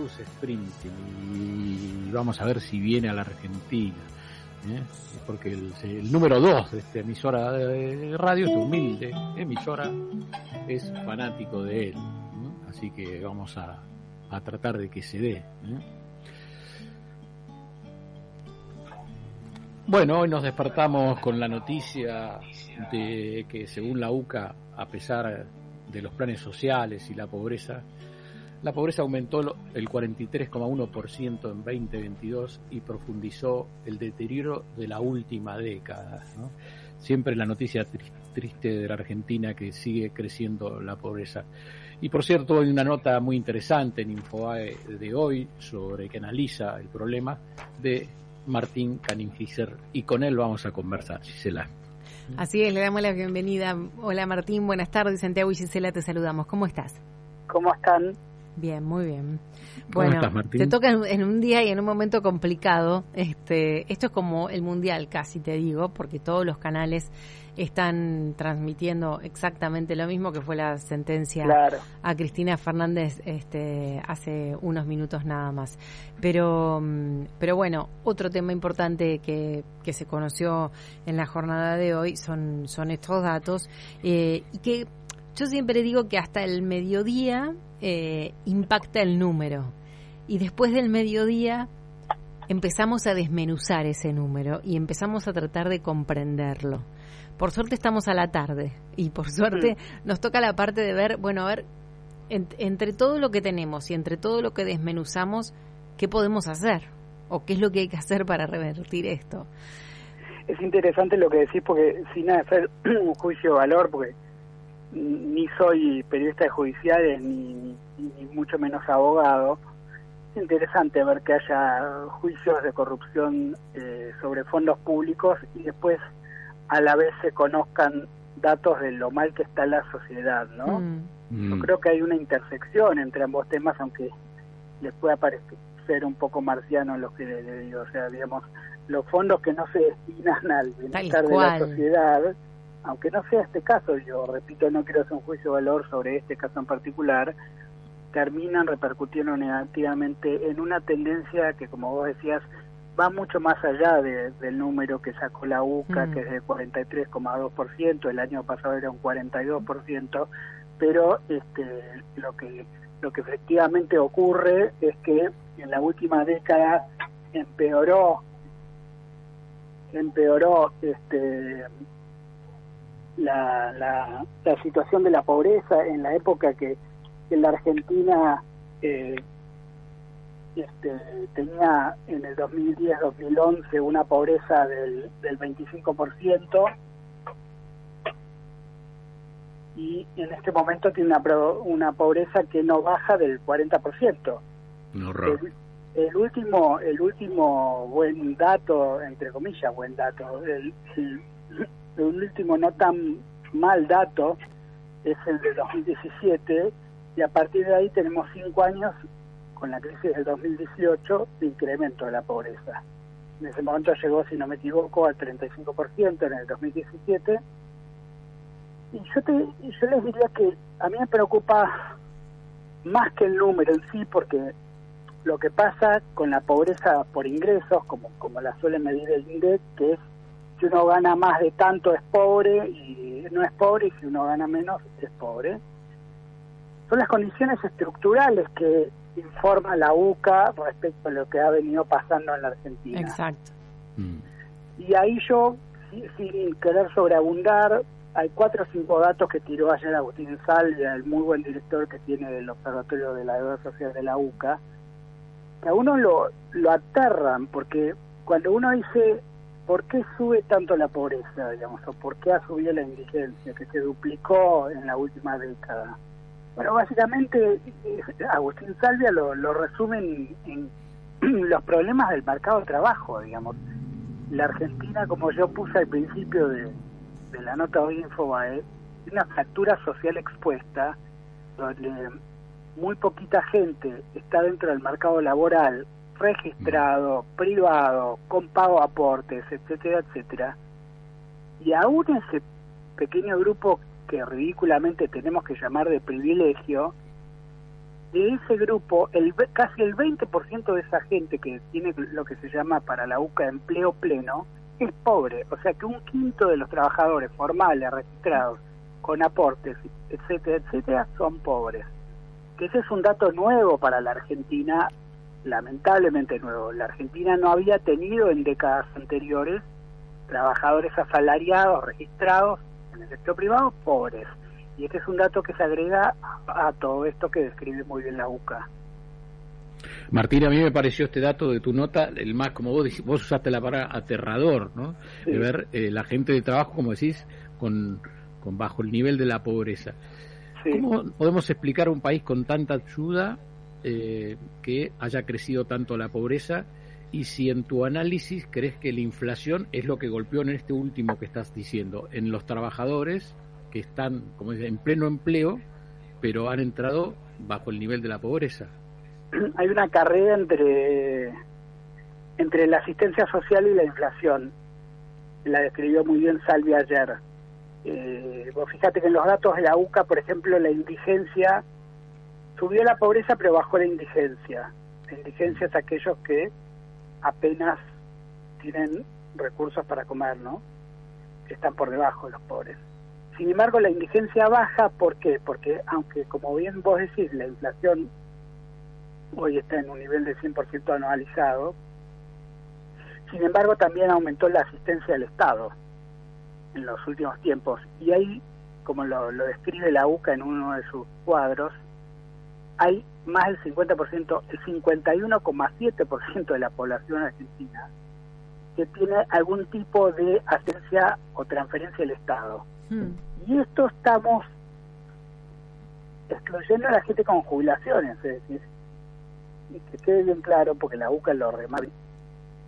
Bruce Springsteen y vamos a ver si viene a la Argentina. ¿eh? Porque el, número dos de esta emisora de radio, esta humilde emisora, es fanático de él. Así que vamos a, a, tratar de que se dé. ¿eh? Bueno, hoy nos despertamos con la noticia de que según la UCA, a pesar de los planes sociales y la pobreza, la pobreza aumentó el 43,1% en 2022 y profundizó el deterioro de la última década. ¿no? Siempre la noticia triste de la Argentina que sigue creciendo la pobreza. Y por cierto, hay una nota muy interesante en Infoae de hoy sobre que analiza el problema de Martín Caningiser y con él vamos a conversar, Gisela. Así es, le damos la bienvenida. Hola Martín, buenas tardes. Santiago y Gisela te saludamos. ¿Cómo estás? ¿Cómo están? Bien, muy bien. ¿Cómo Bueno, estás, Martín? te toca en, un día y en un momento complicado. Este, esto es como el mundial, casi te digo, porque todos los canales están transmitiendo exactamente lo mismo que fue la sentencia Claro. a Cristina Fernández este, hace unos minutos nada más. Pero, mm, pero bueno, otro tema importante que, que se conoció en la jornada de hoy son, son estos datos eh, y que yo siempre digo que hasta el mediodía eh, impacta el número y después del mediodía empezamos a desmenuzar ese número y empezamos a tratar de comprenderlo. Por suerte estamos a la tarde y por suerte nos toca la parte de ver, bueno, a ver, en- entre todo lo que tenemos y entre todo lo que desmenuzamos, ¿qué podemos hacer? ¿O qué es lo que hay que hacer para revertir esto? Es interesante lo que decís porque sin hacer un juicio de valor, porque ni soy periodista de judiciales ni, ni, ni mucho menos abogado, es interesante ver que haya juicios de corrupción eh, sobre fondos públicos y después a la vez se conozcan datos de lo mal que está la sociedad, ¿no? Mm, Yo creo que hay una intersección entre ambos temas, aunque les pueda parecer un poco marciano lo que le, le digo. O sea, digamos, los fondos que no se destinan al bienestar de la sociedad, aunque no sea este caso, yo repito, no quiero hacer un juicio de valor sobre este caso en particular, terminan repercutiendo negativamente en una tendencia que, como vos decías, va mucho más allá de- del número que sacó la UCA, Mm. que es de 43,2%, el año pasado era un 42%, pero este, lo que lo que efectivamente ocurre es que en la última década empeoró empeoró este la, la, la situación de la pobreza en la época que, que la Argentina eh, este, tenía en el 2010-2011 una pobreza del, del 25% y en este momento tiene una, pro- una pobreza que no baja del 40%. Un horror. El, el último el último buen dato, entre comillas buen dato, el, el- el último no tan mal dato es el de 2017 y a partir de ahí tenemos cinco años con la crisis del 2018 de incremento de la pobreza. En ese momento llegó, si no me equivoco, al 35% en el 2017. Y yo, te, yo les diría que a mí me preocupa más que el número en sí, porque lo que pasa con la pobreza por ingresos, como, como la suele medir el INDEC, que es si uno gana más de tanto es pobre y no es pobre, y si uno gana menos es pobre. Son las condiciones estructurales que informa la UCA respecto a lo que ha venido pasando en la Argentina. exacto. Mm. Y ahí yo, si- sin querer sobreabundar, hay cuatro o cinco datos que tiró ayer Agustín Salvia, el muy buen director que tiene del Observatorio de la Deuda Social de la UCA, que a uno lo, lo aterran, porque cuando uno dice, ¿por qué sube tanto la pobreza, digamos, o por qué ha subido la indigencia, que se duplicó en la última década? Bueno, básicamente eh, Agustín Salvia lo, lo resume en, los problemas del mercado de trabajo, digamos. La Argentina, como yo puse al principio de, la nota de Infobae, una fractura social expuesta, donde muy poquita gente está dentro del mercado laboral, registrado, privado, con pago aportes, etcétera, etcétera. Y aún ese pequeño grupo que ridículamente tenemos que llamar de privilegio, de ese grupo, el, casi el 20% de esa gente que tiene lo que se llama para la UCA empleo pleno, es pobre. O sea que un quinto de los trabajadores formales, registrados, con aportes, etcétera, etcétera, son pobres. Que ese es un dato nuevo para la Argentina, lamentablemente nuevo. La Argentina no había tenido en décadas anteriores trabajadores asalariados, registrados en el sector privado, pobres. Y este es un dato que se agrega a todo esto que describe muy bien la UCA. Martín, a mí me pareció este dato de tu nota, el más, como vos, vos usaste la palabra aterrador, ¿no? De ver eh, la gente de trabajo, como decís, con, con bajo el nivel de la pobreza. ¿Cómo podemos explicar a un país con tanta ayuda eh, que haya crecido tanto la pobreza? Y si en tu análisis crees que la inflación es lo que golpeó en este último que estás diciendo, en los trabajadores que están, como dice, en pleno empleo, pero han entrado bajo el nivel de la pobreza. Hay una carrera entre entre la asistencia social y la inflación. La describió muy bien Salvi ayer. Eh, vos fíjate que en los datos de la UCA, por ejemplo, la indigencia subió la pobreza, pero bajó la indigencia. La indigencia es aquellos que apenas tienen recursos para comer, ¿no? Están por debajo de los pobres. Sin embargo, la indigencia baja, ¿por qué? Porque aunque, como bien vos decís, la inflación hoy está en un nivel de 100% anualizado, sin embargo también aumentó la asistencia del Estado en los últimos tiempos. Y ahí, como lo, lo describe la UCA en uno de sus cuadros, hay más del 50%, el 51,7% de la población argentina que tiene algún tipo de asistencia o transferencia del Estado. Hmm. Y esto estamos excluyendo a la gente con jubilaciones, es decir, y que quede bien claro, porque la UCA lo remarca,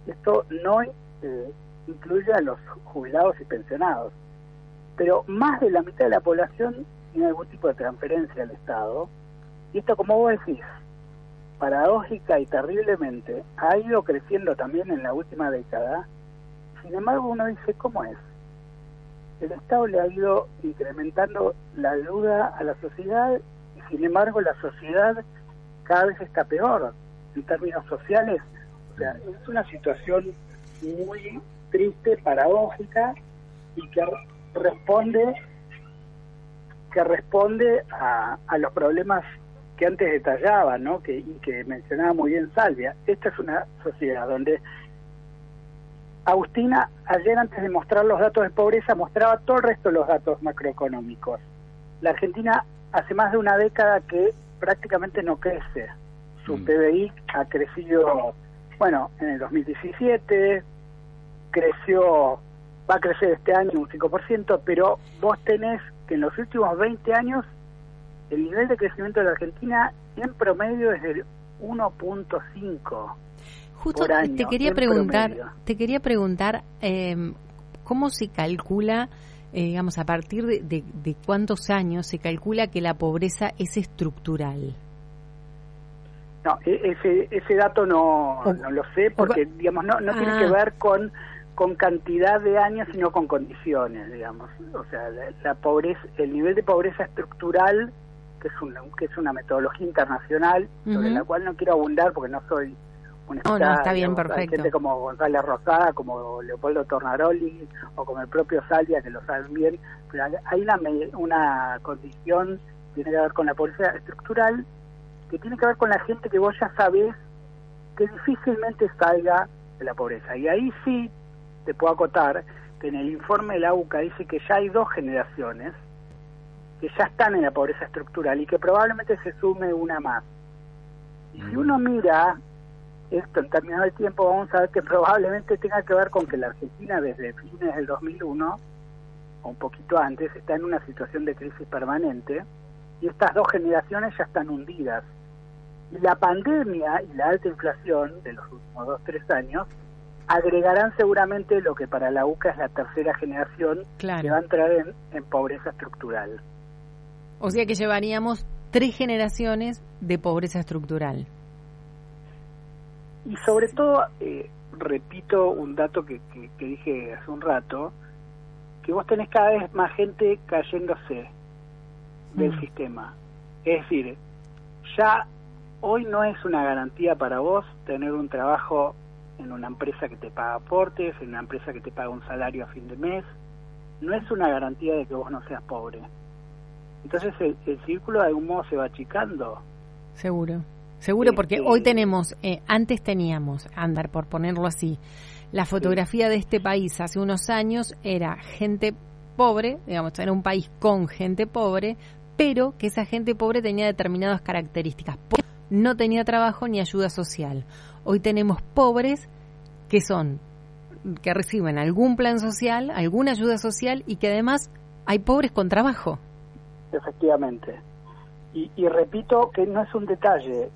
esto no eh, incluye a los jubilados y pensionados, pero más de la mitad de la población tiene algún tipo de transferencia al Estado, y esto, como vos decís, paradójica y terriblemente, ha ido creciendo también en la última década, sin embargo uno dice, ¿cómo es? el Estado le ha ido incrementando la deuda a la sociedad y sin embargo la sociedad cada vez está peor en términos sociales. O sea, es una situación muy triste, paradójica y que responde que responde a, a los problemas que antes detallaba, ¿no? Que, y que mencionaba muy bien Salvia. Esta es una sociedad donde Agustina, ayer antes de mostrar los datos de pobreza, mostraba todo el resto de los datos macroeconómicos. La Argentina hace más de una década que prácticamente no crece. Su mm. PBI ha crecido, bueno, en el 2017, creció, va a crecer este año un 5%, pero vos tenés que en los últimos 20 años el nivel de crecimiento de la Argentina en promedio es del 1.5. Justo te quería preguntar, te quería preguntar eh, cómo se calcula, eh, digamos, a partir de, cuántos años se calcula que la pobreza es estructural. No, e, ese, ese dato no, no lo sé porque, digamos, no, no tiene que ah. ver con con cantidad de años, sino con condiciones, digamos. O sea, la, pobreza, el nivel de pobreza estructural, que es una, que es una metodología internacional, sobre la cual no quiero abundar porque no soy oh, no, está bien, perfecto. gente como González Rosada, como Leopoldo Tornaroli o como el propio Salvia, que lo saben bien, pero hay una, una condición que tiene que ver con la pobreza estructural, que tiene que ver con la gente que vos ya sabés que difícilmente salga de la pobreza. Y ahí sí te puedo acotar que en el informe de la UCA dice que ya hay dos generaciones que ya están en la pobreza estructural y que probablemente se sume una más. Y si uno mira esto en términos de tiempo, vamos a ver que probablemente tenga que ver con que la Argentina desde fines del 2001, o un poquito antes, está en una situación de crisis permanente, y estas dos generaciones ya están hundidas. Y la pandemia y la alta inflación de los últimos dos, tres años agregarán seguramente lo que para la UCA es la tercera generación que va a entrar en, en pobreza estructural. O sea que llevaríamos tres generaciones de pobreza estructural. Y sobre todo, eh, repito un dato que, que, dije hace un rato, que vos tenés cada vez más gente cayéndose del mm. sistema. Es decir, ya hoy no es una garantía para vos tener un trabajo en una empresa que te paga aportes, en una empresa que te paga un salario a fin de mes. No es una garantía de que vos no seas pobre. Entonces el, círculo de algún modo se va achicando. Seguro, seguro, porque hoy tenemos, eh, antes teníamos, andar por ponerlo así, la fotografía de este país hace unos años era gente pobre, digamos, era un país con gente pobre, pero que esa gente pobre tenía determinadas características. No tenía trabajo ni ayuda social. Hoy tenemos pobres que son que reciben algún plan social, alguna ayuda social y que además hay pobres con trabajo. Efectivamente. Y, repito que no es un detalle.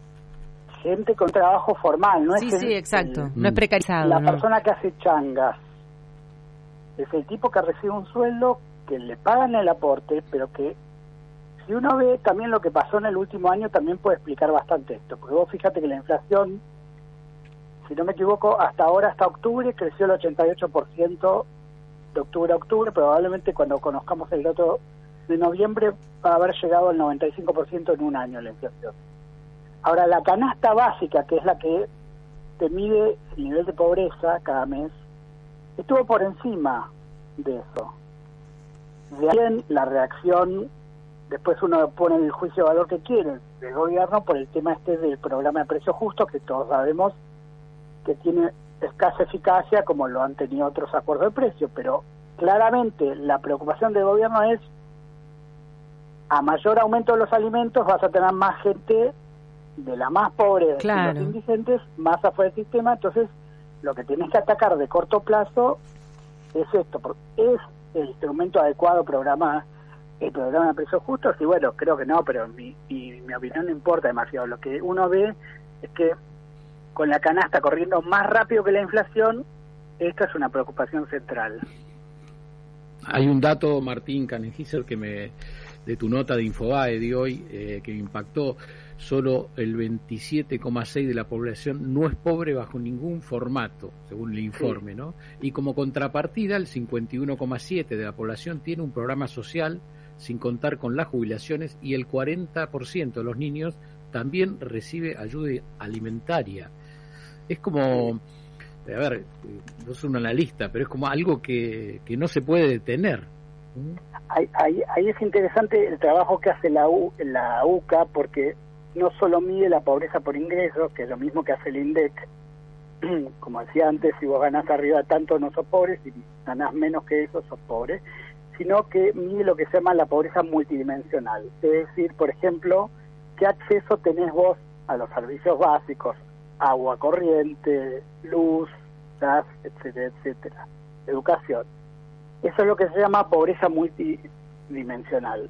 Gente con trabajo formal, no es sí, exacto. no es precarizado. La persona que hace changas es el tipo que recibe un sueldo que le pagan el aporte, pero que si uno ve también lo que pasó en el último año, también puede explicar bastante esto. Porque vos fíjate que la inflación, si no me equivoco, hasta ahora, hasta octubre, creció el 88% de octubre a octubre. Probablemente cuando conozcamos el dato de noviembre va a haber llegado al 95% en un año la inflación. Ahora, la canasta básica, que es la que te mide el nivel de pobreza cada mes, estuvo por encima de eso. De ahí la reacción, después uno pone el juicio de valor que quiere del gobierno por el tema este del programa de precios justos, que todos sabemos que tiene escasa eficacia como lo han tenido otros acuerdos de precios, pero claramente la preocupación del gobierno es a mayor aumento de los alimentos vas a tener más gente de la más pobre de los indigentes más afuera del sistema, entonces lo que tienes que atacar de corto plazo es esto, porque es el instrumento adecuado programa el programa de precios justos y bueno, creo que no, pero mi, mi, mi opinión no importa demasiado. Lo que uno ve es que con la canasta corriendo más rápido que la inflación, esta es una preocupación central. Hay un dato, Martín Canegiser, que me de tu nota de Infobae de hoy, eh, que me impactó, solo el 27,6 de la población no es pobre bajo ningún formato, según el informe, ¿no? Y como contrapartida, el 51,7 de la población tiene un programa social sin contar con las jubilaciones y el 40% de los niños también recibe ayuda alimentaria. Es como, a ver, no soy un analista, pero es como algo que, que no se puede detener. Ahí, ahí, es interesante el trabajo que hace la, la UCA porque no solo mide la pobreza por ingresos, que es lo mismo que hace el INDEC, como decía antes, si vos ganás arriba tanto no sos pobre, si ganás menos que eso sos pobre, sino que mide lo que se llama la pobreza multidimensional. Es decir, por ejemplo, qué acceso tenés vos a los servicios básicos, agua corriente, luz, gas, etcétera, etcétera, educación. Eso es lo que se llama pobreza multidimensional.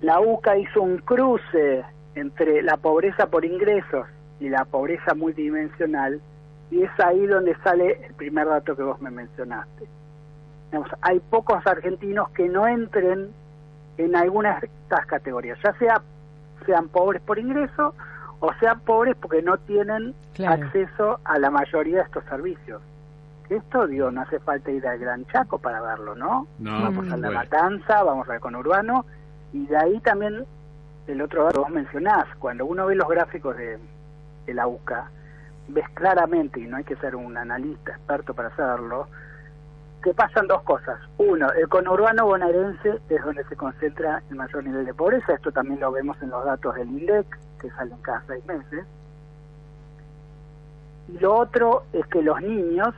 La UCA hizo un cruce entre la pobreza por ingresos y la pobreza multidimensional y es ahí donde sale el primer dato que vos me mencionaste. hay pocos argentinos que no entren en algunas de estas categorías, ya sea sean pobres por ingreso o sean pobres porque no tienen acceso a la mayoría de estos servicios esto, digo, no hace falta ir al Gran Chaco para verlo, ¿no? vamos a La Matanza, vamos al conurbano, y de ahí también el otro dato que vos mencionás, cuando uno ve los gráficos de, de la UCA, ves claramente, y no hay que ser un analista experto para saberlo, que pasan dos cosas. Uno, el conurbano bonaerense es donde se concentra el mayor nivel de pobreza, esto también lo vemos en los datos del INDEC, que salen cada seis meses. Y lo otro es que los niños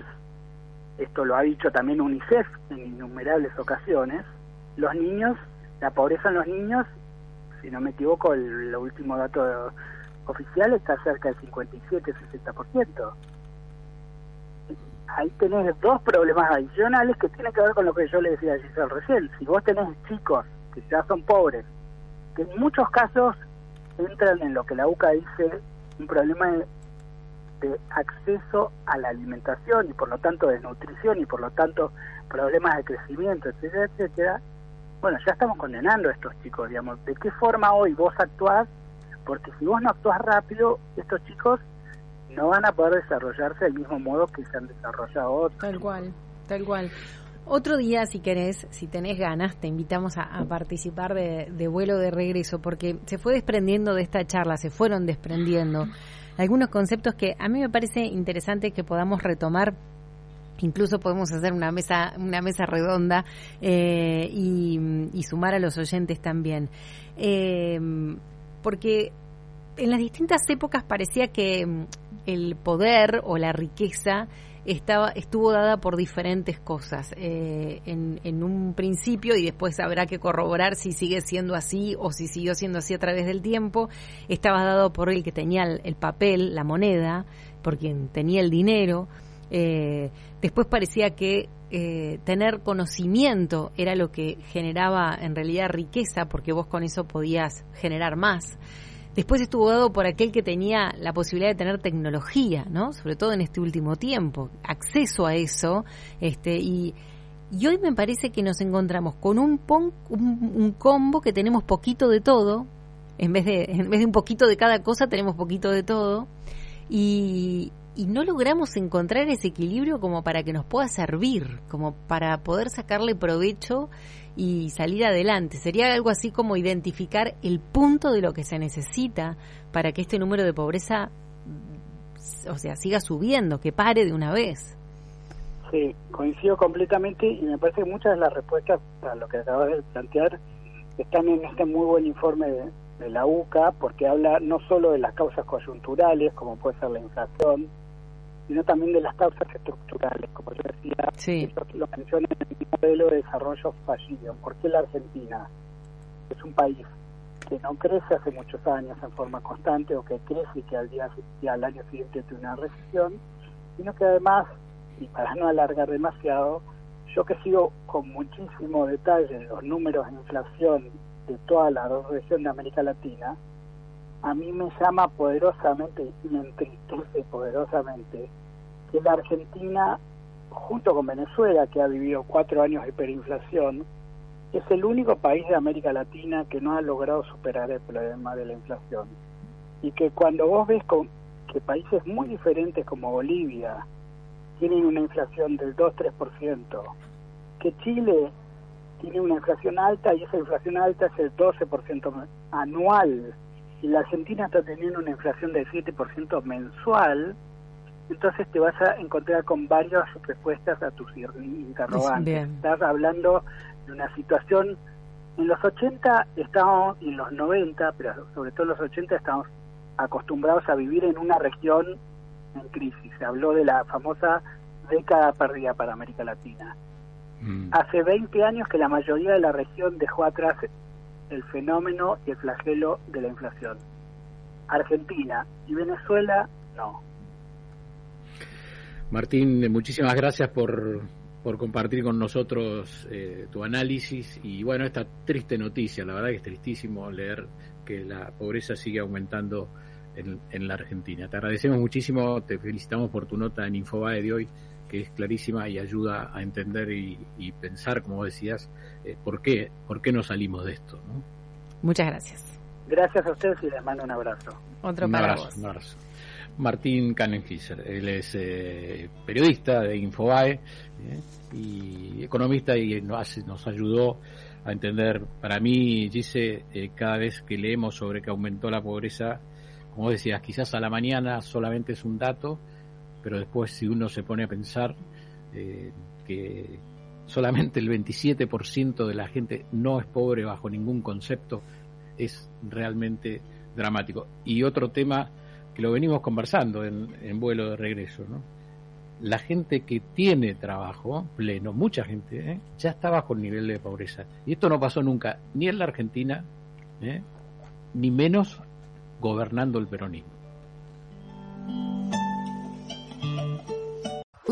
esto lo ha dicho también UNICEF en innumerables ocasiones, los niños, la pobreza en los niños, si no me equivoco, el, último dato oficial está cerca del 57-60%. Ahí tenés dos problemas adicionales que tienen que ver con lo que yo le decía a Giselle recién. Si vos tenés chicos que ya son pobres que en muchos casos entran en lo que la UCA dice un problema de, acceso a la alimentación y por lo tanto de nutrición y por lo tanto problemas de crecimiento, etcétera, etcétera, bueno, ya estamos condenando a estos chicos, digamos, ¿de qué forma hoy vos actuás? Porque si vos no actuás rápido, estos chicos no van a poder desarrollarse del mismo modo que se han desarrollado otros. Tal cual, tal cual. Otro día, si querés, si tenés ganas, te invitamos a, participar de, vuelo de regreso, porque se fue desprendiendo de esta charla, se fueron desprendiendo algunos conceptos que a mí me parece interesante que podamos retomar. Incluso podemos hacer una mesa una mesa redonda eh, y, y, sumar a los oyentes también. Eh, porque en las distintas épocas parecía que el poder o la riqueza estaba estuvo dada por diferentes cosas eh, en, en, un principio y después habrá que corroborar si sigue siendo así o si siguió siendo así a través del tiempo. Estaba dado por el que tenía el, el papel la moneda por quien tenía el dinero. Eh, después parecía que eh, tener conocimiento era lo que generaba en realidad riqueza porque vos con eso podías generar más Después estuvo dado por aquel que tenía la posibilidad de tener tecnología, ¿no? Sobre todo en este último tiempo, acceso a eso, este, y, hoy me parece que nos encontramos con un, un, un, combo que tenemos poquito de todo, en vez de, en vez de un poquito de cada cosa tenemos poquito de todo, y, y no logramos encontrar ese equilibrio como para que nos pueda servir, como para poder sacarle provecho y salir adelante. Sería algo así como identificar el punto de lo que se necesita para que este número de pobreza, o sea, siga subiendo, que pare de una vez. Sí, coincido completamente y me parece que muchas de las respuestas a lo que acabas de plantear están en este muy buen informe de, de la UCA, porque habla no solo de las causas coyunturales, como puede ser la inflación, sino también de las causas estructurales, como yo decía, sí. lo mencioné en el modelo de desarrollo fallido. ¿Por qué la Argentina es un país que no crece hace muchos años en forma constante o que crece y que al, día, y al año siguiente tiene una recesión, sino que además, y para no alargar demasiado, yo que sigo con muchísimo detalle los números de inflación de toda la región de América Latina, a mí me llama poderosamente me entristece poderosamente que la Argentina, junto con Venezuela, que ha vivido cuatro años de hiperinflación, es el único país de América Latina que no ha logrado superar el problema de la inflación. Y que cuando vos ves que países muy diferentes como Bolivia tienen una inflación del 2-3%, que Chile tiene una inflación alta y esa inflación alta es el 12% anual, la Argentina está teniendo una inflación del 7% mensual, entonces te vas a encontrar con varias respuestas a tus interrogantes. Estás hablando de una situación, en los 80 estábamos, y en los 90, pero sobre todo en los 80 estamos acostumbrados a vivir en una región en crisis. Se habló de la famosa década perdida para América Latina. Mm. Hace 20 años que la mayoría de la región dejó atrás el fenómeno y el flagelo de la inflación. Argentina y Venezuela, no. Martín, muchísimas gracias por, por compartir con nosotros eh, tu análisis y bueno, esta triste noticia, la verdad que es tristísimo leer que la pobreza sigue aumentando en, en la Argentina. Te agradecemos muchísimo, te felicitamos por tu nota en Infobae de hoy que es clarísima y ayuda a entender y, y pensar, como decías, eh, por qué por qué no salimos de esto. ¿no? Muchas gracias. Gracias a ustedes y les mando un abrazo. Otro un para abrazo, vos. un abrazo. Martín Kannenfischer, él es eh, periodista de Infobae ¿eh? y economista y nos, nos ayudó a entender, para mí, dice, eh, cada vez que leemos sobre que aumentó la pobreza, como decías, quizás a la mañana solamente es un dato, pero después si uno se pone a pensar eh, que solamente el 27% de la gente no es pobre bajo ningún concepto, es realmente dramático. Y otro tema que lo venimos conversando en, vuelo de regreso, ¿no? La gente que tiene trabajo pleno, mucha gente, ¿eh? ya está bajo el nivel de pobreza. Y esto no pasó nunca, ni en la Argentina, ¿eh? ni menos gobernando el peronismo.